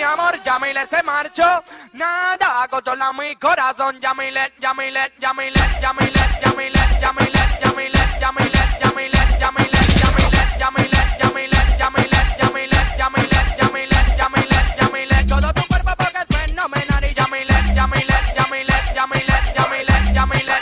mi amor, Yamile se marchó. Nada controla mi corazón, Yamile, Yamile, Yamile, Yamile, Yamile, Yamile, Yamile, Yamile, Yamile, Yamile, Yamile, Yamile, Yamile, Yamile, Yamile, Yamile, Yamile, Yamile, Yamile, todo tu cuerpo porque es fenomenal y Yamile, Yamile, Yamile, Yamile, Yamile, Yamile,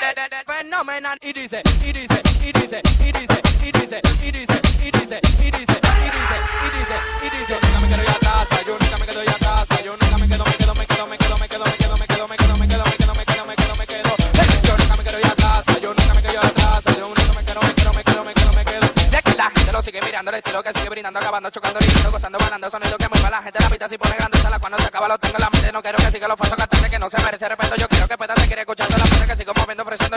fenomenal y dice, y dice, y dice, y dice, y dice, y dice, y dice, y dice, y dice, y dice, y dice, nunca me ya atrás, yo nunca me quedo ya atrás, yo nunca me quedo, me quedo, me quedo, me quedo, me quedo, me quedo, me quedo, me quedo, me quedo, me quedo, me quedo, me quedo, me quedo, yo nunca me quedo ya atrás, yo nunca me quedo ya atrás, yo nunca me quedo, me quedo, me quedo, me quedo, me quedo, de que la gente lo sigue mirando, el estilo que sigue brindando, acabando, chocando, gritando, gozando, bailando, sonido que mueva la gente, la pista si pone grande, sala cuando se acaba lo tengo en la mente, no quiero que siga los falsos cantantes que no se merece respeto, yo quiero que pétate, quiere escuchando la música que sigo moviendo, ofreciendo,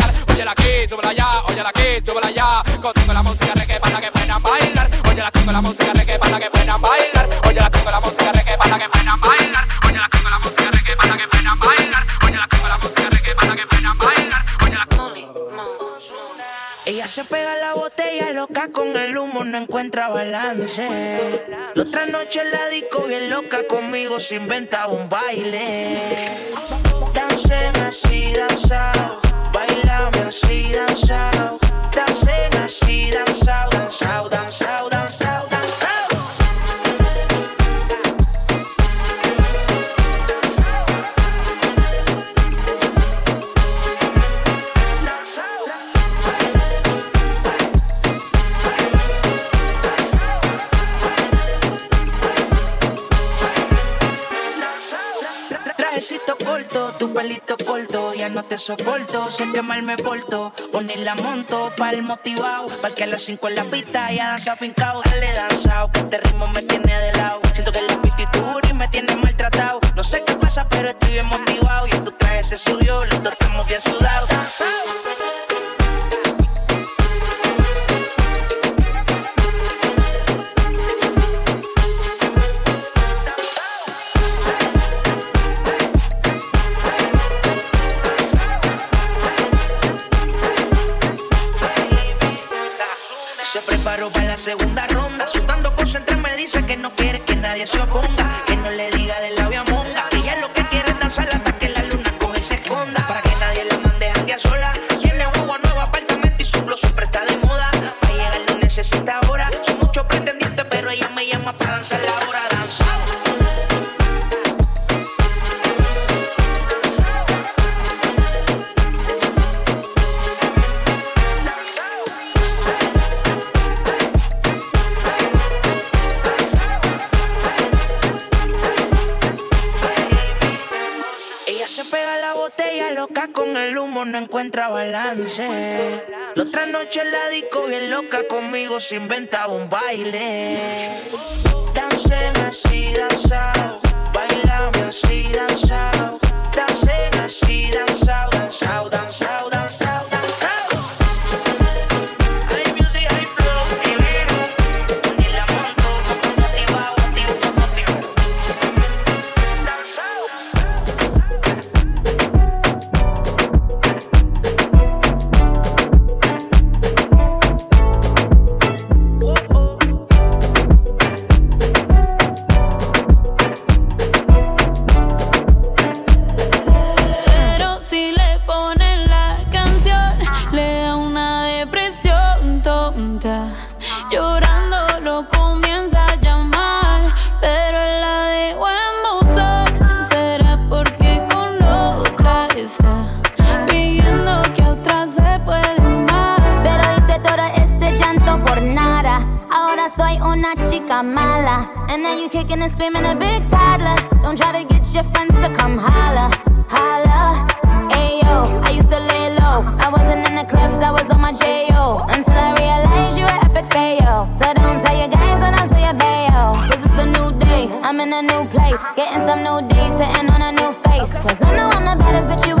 oye la aquí, súbela ya, oye la aquí, súbela ya, contigo la música reggae para que puedan bailar, oye la con la música reggae para que puedan bailar, oye la con la música reggae para que puedan bailar, oye la aquí con la música reggae para que puedan bailar, oye la aquí con la música reggae para que puedan bailar, oye la Ella se pega la botella loca con el humo, no encuentra balance. La otra noche la disco bien loca conmigo se inventa un baile. Dancen así, danzao, bailame así, danzao. Dancen así, danzao, danzao, danzao, danzao, ya no te soporto, sé que mal me porto, poner la monto pa'l motivado, para que a las 5 en la pista ya danza fincao, dale danzao, que este ritmo me tiene de siento que la pititura y me tiene maltratado, no sé qué pasa pero estoy bien motivado, y tu traje se subió, los dos estamos bien sudados, danzao. it's your boom se inventa un baile. Dancen así, danzao, soy una chica mala. And now you kicking and screaming a big toddler. Don't try to get your friends to come holla, holla. Ayo, I used to lay low. I wasn't in the clubs, I was on my J.O. Until I realized you were epic fail. So don't tell your guys that I'm still your bayo. Cause it's a new day, I'm in a new place. Getting some new days sitting on a new face. Cause I know I'm the baddest bitch you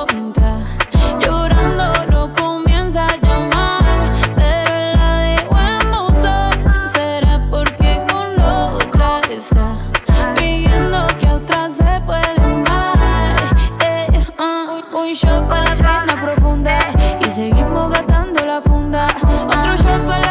shot para la pena profunda y seguimos gastando la funda. Otro shot para la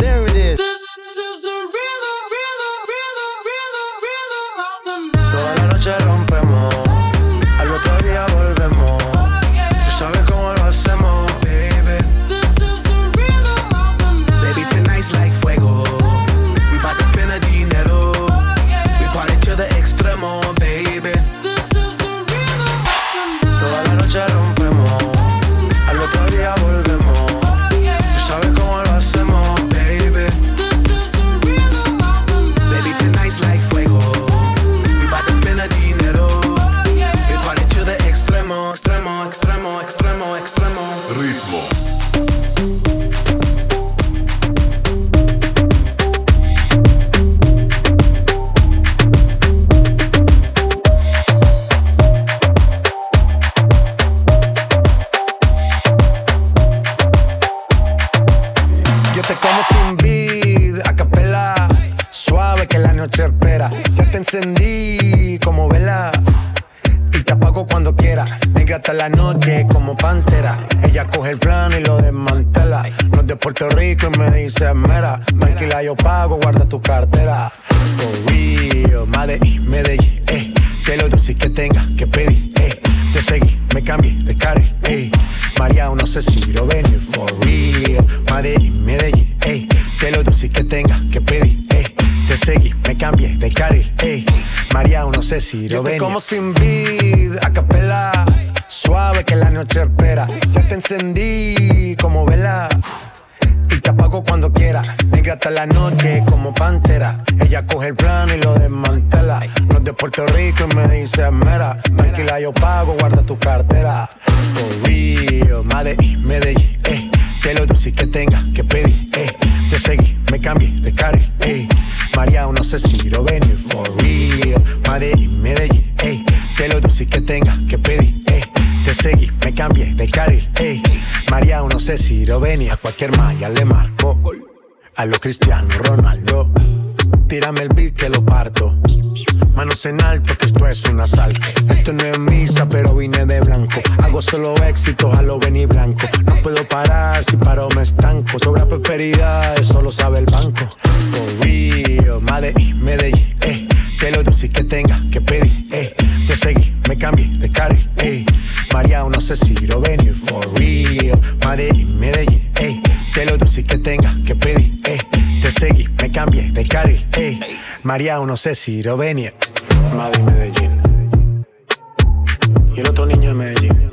noche espera. Ya te encendí como vela y te apago cuando quiera. Negra hasta la noche como pantera. Ella coge el plano y lo desmantela. No es de Puerto Rico y me dice mera. Tranquila, yo pago, guarda tu cartera. For real, Medellín, Medellín, eh. Que lo dulce que tenga que pedir, eh. Te seguí, me cambié de carril, eh. María, no sé si lo venir, for real. Medellín, Medellín, eh. Que lo dulce que tenga que pedir, seguí, me cambié de carril, eh. María, no sé si lo venir. como sin vid, a capela. Suave que la noche espera. Ya te encendí como vela y te apago cuando quiera. Negra hasta la noche como pantera. Ella coge el plano y lo desmantela. No es de Puerto Rico y me dice mera. Tranquila, yo pago, guarda tu cartera. For real, Medellín, Medellín, eh. Sé si lo venir. For real, Medellín, Medellín, eh. Que lo dulce que tenga que pedir, eh. Te seguí, me cambié de carril, ey. María, no sé si lo venía, cualquier malla le marco. A lo Cristiano Ronaldo, tírame el beat que lo parto. Manos en alto, que esto es un asalto. Esto no es misa, pero vine de blanco. Hago solo éxitos a lo venir blanco. No puedo parar, si paro me estanco. Sobra prosperidad, eso lo sabe el banco. For real, Medellín, Medellín, eh. Que lo dulce que tenga que pedir, eh. Te seguí, me cambié de carril, eh. María, no sé si lo venir, for real. Medellín, Medellín, eh. Que lo dulce que tenga que pedir, eh. Te seguí, me cambié de carril, eh. María, no sé si lo venir. Madrid, Medellín. Y el otro niño de Medellín.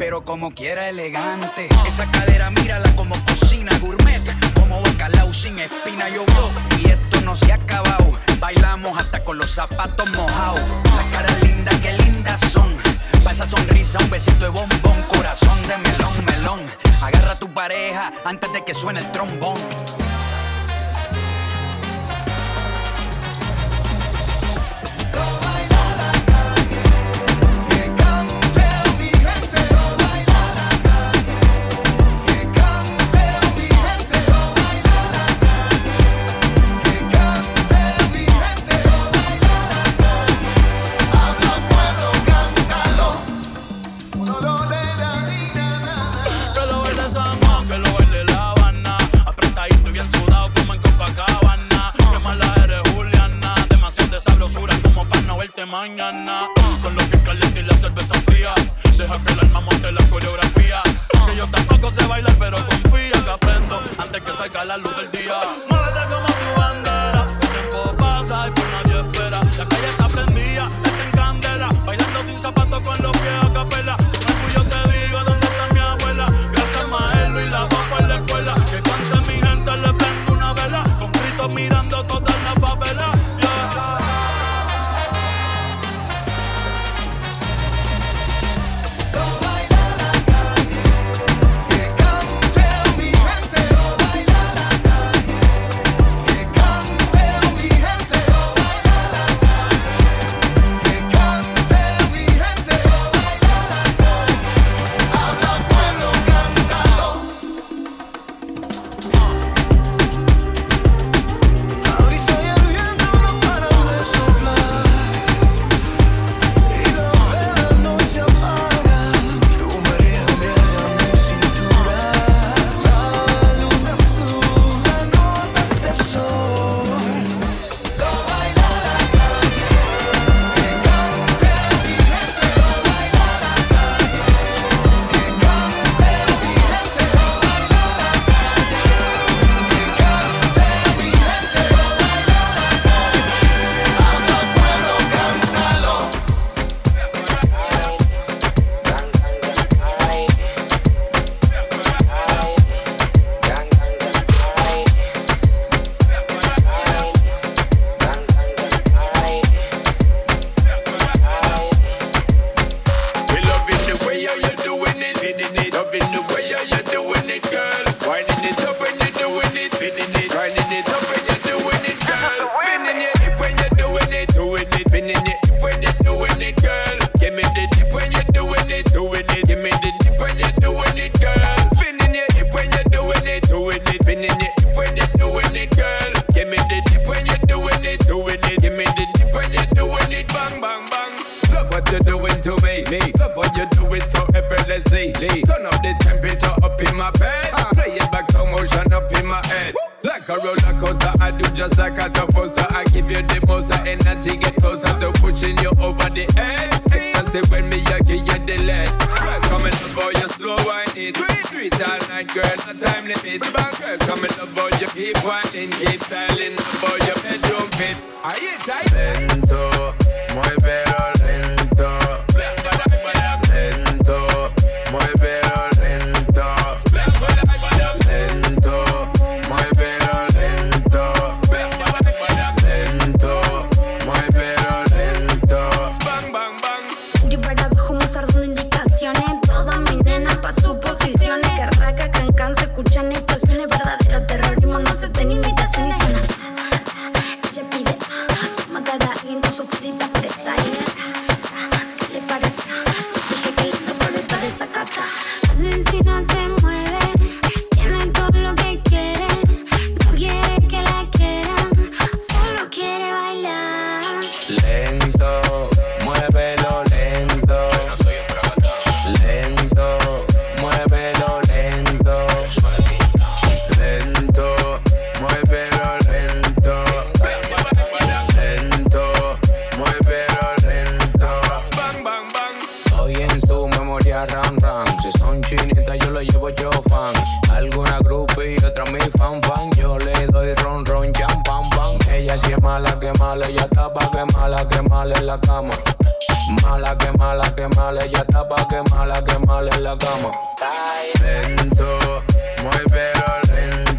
pero como quiera elegante. Esa cadera mírala como cocina gourmet, como bacalao sin espina y yo Y esto no se ha acabado, bailamos hasta con los zapatos mojados. Las caras lindas, qué lindas son. Pa' esa sonrisa, un besito de bombón, corazón de melón, melón. Agarra a tu pareja antes de que suene el trombón. Ah, con los pies calientes y la cerveza fría. Deja que el alma monte la coreografía. Que yo tampoco sé bailar, pero confía que aprendo antes que salga la luz del día. Muévete como tu bandera. El tiempo pasa y por nadie espera. La calle está prendida, está en candela. Bailando sin zapatos con los pies. Ella es mala, que mala, ella está pa' que mala, que mala en la cama. Mala, que mala, que mala, ella está pa' que mala, que mala en la cama. Lento, muy pero lento.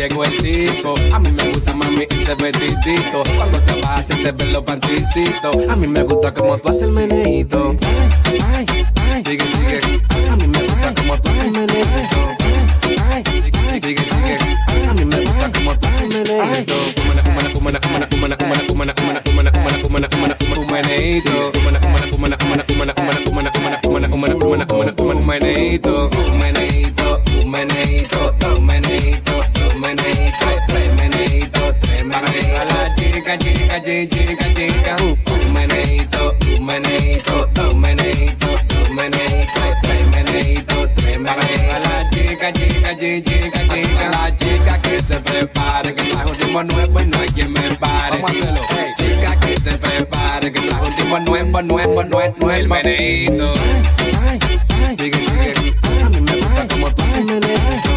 llegó el tizo. A mí me gusta mami ese vestidito. Cuando te vas te ver los. A mí me gusta como tú haces el meneito. Ay, ay, sigue, sigue. A mí me gusta como tú haces el meneito. Sigue, sigue. A mí me gusta como tú haces el meneito. Meneito, meneito. chica, chica. Un meneito, un meneito, dos meneitos, dos meneitos, tres meneitos, tres meneitos. La chica, chica, chica, chica. La chica que se prepare, que trajo ritmo nuevo y no hay quien me pare. Vamos a hacerlo, hey. Chica que se prepare, que trajo ritmo nuevo, nuevo, nuevo, nuevo. El meneito. Ay, ay, ay, chica, chica. A mí me gusta como tú. Ay,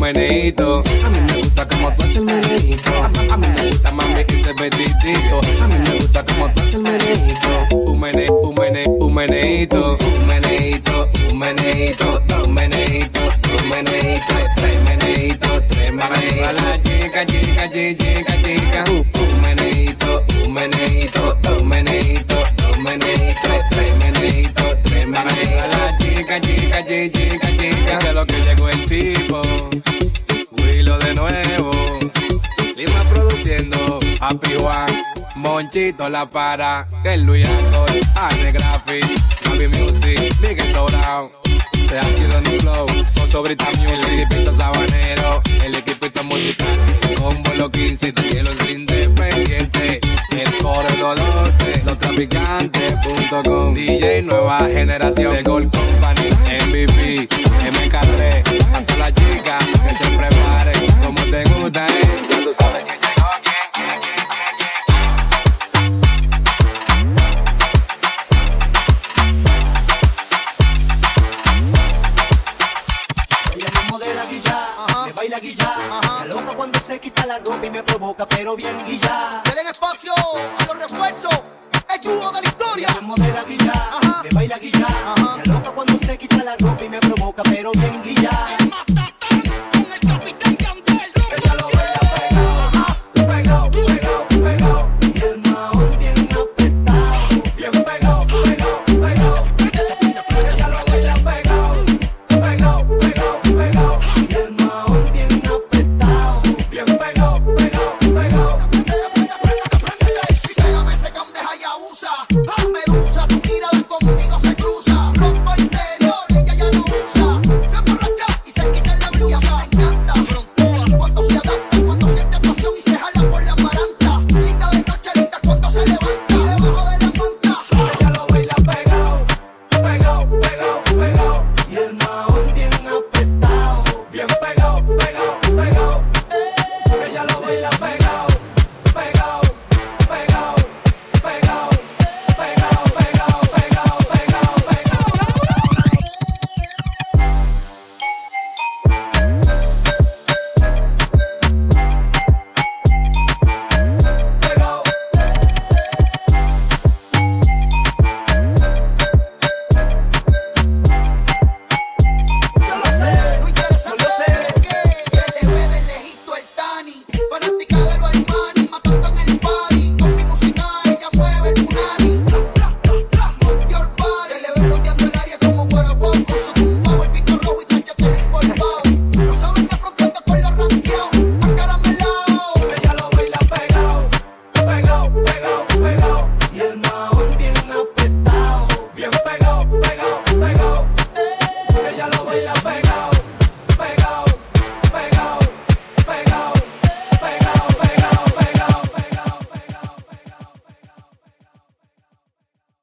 meneíto. A mí me gusta como tú haces el meneíto. A, mí me gusta mami ese vestidito. A mí me gusta como tú haces el meneíto. Un mene, un mene, un meneíto. Un meneíto, un meneíto, dos meneitos, dos meneitos, tres meneitos, tres meneitos. A la chica, chica, chica, chica. Meneíto, dos meneitos, dos meneitos, tres meneitos, tres meneitos. A la chica, chica, chica, chica. De lo que llegó el tipo. Willow de nuevo. Lima produciendo. Happy One. Monchito la para. Que Luis Angol. Arne Graphic. Happy Music. Miguel Dorao. Se ha ido en el flow. Soso Brita Music. El equipito sabanero. El equipito musical. Combo los 15. Y los independientes. El y los 12. Los traficantes.com. DJ nueva generación. De Gold Company. MVP. MK3. A todas las chicas que se preparen. Como te gusta, eh. Ya tú sabes la ropa y me provoca, pero bien guilla. Denle espacio a los refuerzos. El dúo de la historia. Me modela guilla, me baila guilla, me loca cuando se quita la ropa y me provoca,